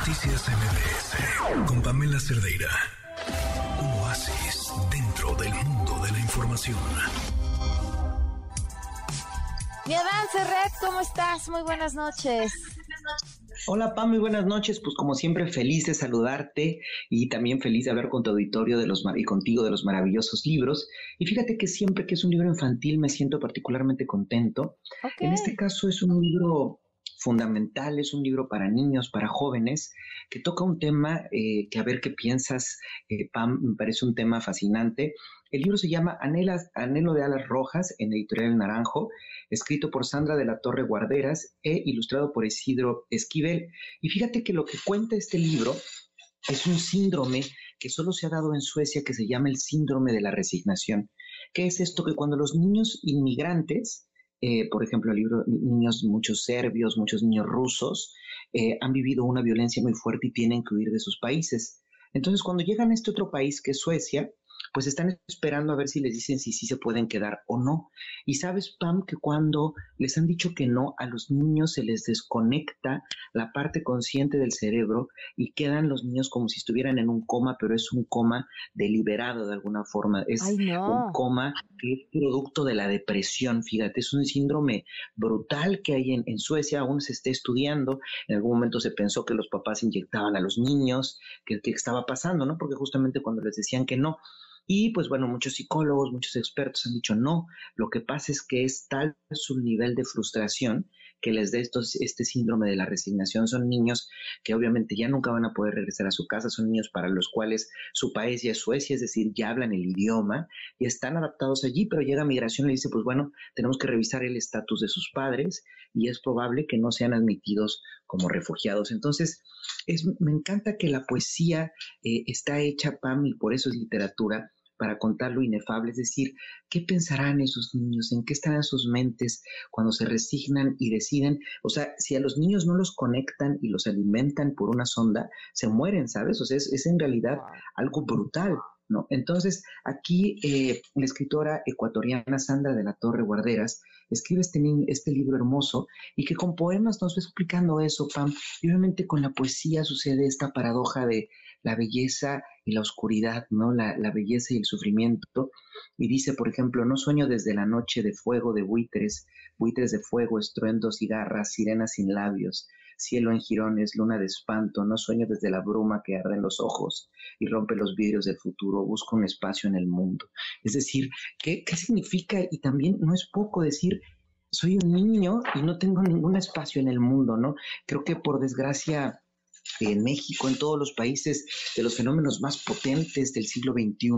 Noticias MBS con Pamela Cerdeira. Un oasis dentro del mundo de la información. Mi Adán Cerret, ¿cómo estás? Muy buenas noches. Hola Pam, muy buenas noches. Pues como siempre, feliz de saludarte y también feliz de hablar con tu auditorio de los y contigo de los maravillosos libros. Y fíjate que siempre que es un libro infantil me siento particularmente contento. En este caso es un libro fundamental, es un libro para niños, para jóvenes, que toca un tema eh, que a ver qué piensas, eh, Pam, me parece un tema fascinante. El libro se llama Anhelo de Alas Rojas en Editorial Naranjo, escrito por Sandra de la Torre Guarderas e ilustrado por Isidro Esquivel. Y fíjate que lo que cuenta este libro es un síndrome que solo se ha dado en Suecia que se llama el síndrome de la resignación. ¿Qué es esto? Que cuando los niños inmigrantes eh, por ejemplo, libro, niños, muchos serbios, muchos niños rusos, eh, han vivido una violencia muy fuerte y tienen que huir de sus países. Entonces, cuando llegan a este otro país que es Suecia, pues están esperando a ver si les dicen si sí se pueden quedar o no. Y sabes, Pam, que cuando les han dicho que no, a los niños se les desconecta la parte consciente del cerebro y quedan los niños como si estuvieran en un coma, pero es un coma deliberado de alguna forma. Es un coma que es producto de la depresión, fíjate, es un síndrome brutal que hay en, Suecia, aún se está estudiando. En algún momento se pensó que los papás inyectaban a los niños, que, que estaba pasando, ¿no? Porque justamente cuando les decían que no, y pues bueno, muchos psicólogos, muchos expertos han dicho no, lo que pasa es que es tal su nivel de frustración que les dé estos, este síndrome de la resignación. Son niños que obviamente ya nunca van a poder regresar a su casa, son niños para los cuales su país ya es Suecia, es decir, ya hablan el idioma y están adaptados allí, pero llega migración y le dice, pues bueno, tenemos que revisar el estatus de sus padres y es probable que no sean admitidos como refugiados. Entonces, es, me encanta que la poesía eh, está hecha, Pam, y por eso es literatura, para contar lo inefable, es decir, ¿qué pensarán esos niños? ¿En qué estarán sus mentes cuando se resignan y deciden? O sea, si a los niños no los conectan y los alimentan por una sonda, se mueren, ¿sabes? O sea, es, en realidad algo brutal. ¿No? Entonces, aquí eh, la escritora ecuatoriana Sandra de la Torre Guarderas escribe este, este libro hermoso y que con poemas nos va explicando eso, Pam. Y obviamente con la poesía sucede esta paradoja de la belleza y la oscuridad, ¿no? La, la, belleza y el sufrimiento. Y dice, por ejemplo, no sueño desde la noche de fuego de buitres, buitres de fuego, estruendos y garras, sirenas sin labios, cielo en jirones, luna de espanto, no sueño desde la bruma que arde en los ojos y rompe los vidrios del futuro, busco un espacio en el mundo. Es decir, ¿qué, qué significa? Y también no es poco decir, soy un niño y no tengo ningún espacio en el mundo, ¿no? Creo que por desgracia en México, en todos los países, de los fenómenos más potentes del siglo XXI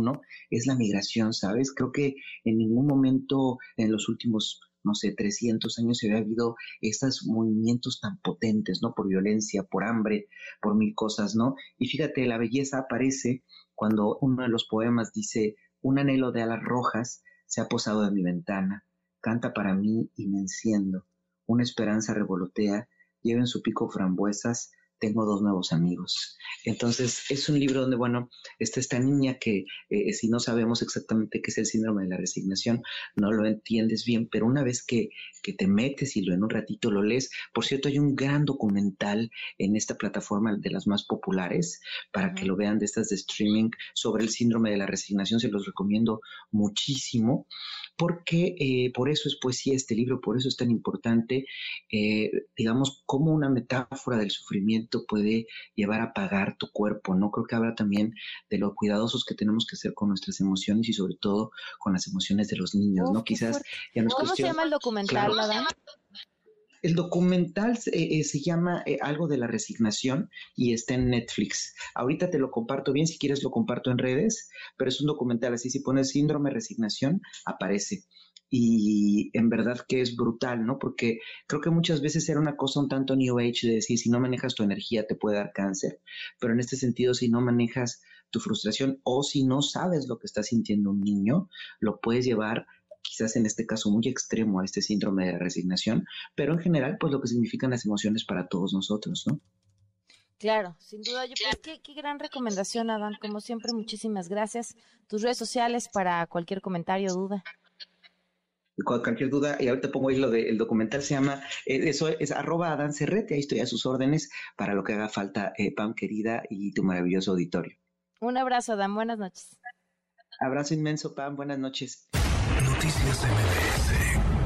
es la migración, ¿sabes? Creo que en ningún momento en los últimos no sé, 300 años se había habido estos movimientos tan potentes, ¿no? Por violencia, por hambre, por mil cosas, ¿no? Y fíjate, la belleza aparece cuando uno de los poemas dice, un anhelo de alas rojas se ha posado en mi ventana, canta para mí y me enciendo, una esperanza revolotea, lleva en su pico frambuesas, tengo dos nuevos amigos. Entonces, es un libro donde, bueno, está esta niña que eh, si no sabemos exactamente qué es el síndrome de la resignación, no lo entiendes bien, pero una vez que, que te metes y lo en un ratito lo lees, por cierto, hay un gran documental en esta plataforma de las más populares para que lo vean de estas de streaming sobre el síndrome de la resignación, se los recomiendo muchísimo porque eh, por eso es poesía este libro, por eso es tan importante, eh, digamos, como una metáfora del sufrimiento puede llevar a pagar tu cuerpo, ¿no? Creo que habla también de lo cuidadosos que tenemos que ser con nuestras emociones y sobre todo con las emociones de los niños, ¿no? Quizás ya nos ¿Cómo se llama el documental, el documental eh, eh, se llama eh, algo de la resignación y está en Netflix. Ahorita te lo comparto bien, si quieres lo comparto en redes, pero es un documental, así si pones síndrome resignación, aparece. Y en verdad que es brutal, ¿no? Porque creo que muchas veces era una cosa un tanto New Age de decir, si no manejas tu energía te puede dar cáncer, pero en este sentido, si no manejas tu frustración o si no sabes lo que está sintiendo un niño, lo puedes llevar quizás en este caso muy extremo a este síndrome de resignación, pero en general, pues lo que significan las emociones para todos nosotros, ¿no? Claro, sin duda. Yo pues, qué, qué gran recomendación, Adán. Como siempre, muchísimas gracias. Tus redes sociales para cualquier comentario o duda. Cualquier duda, y ahorita pongo ahí lo del documental, se llama, eh, eso es arroba Adán Cerrete, ahí estoy a sus órdenes para lo que haga falta, eh, Pam querida, y tu maravilloso auditorio. Un abrazo, Dan, buenas noches. Abrazo inmenso, Pam, buenas noches. Noticias MBS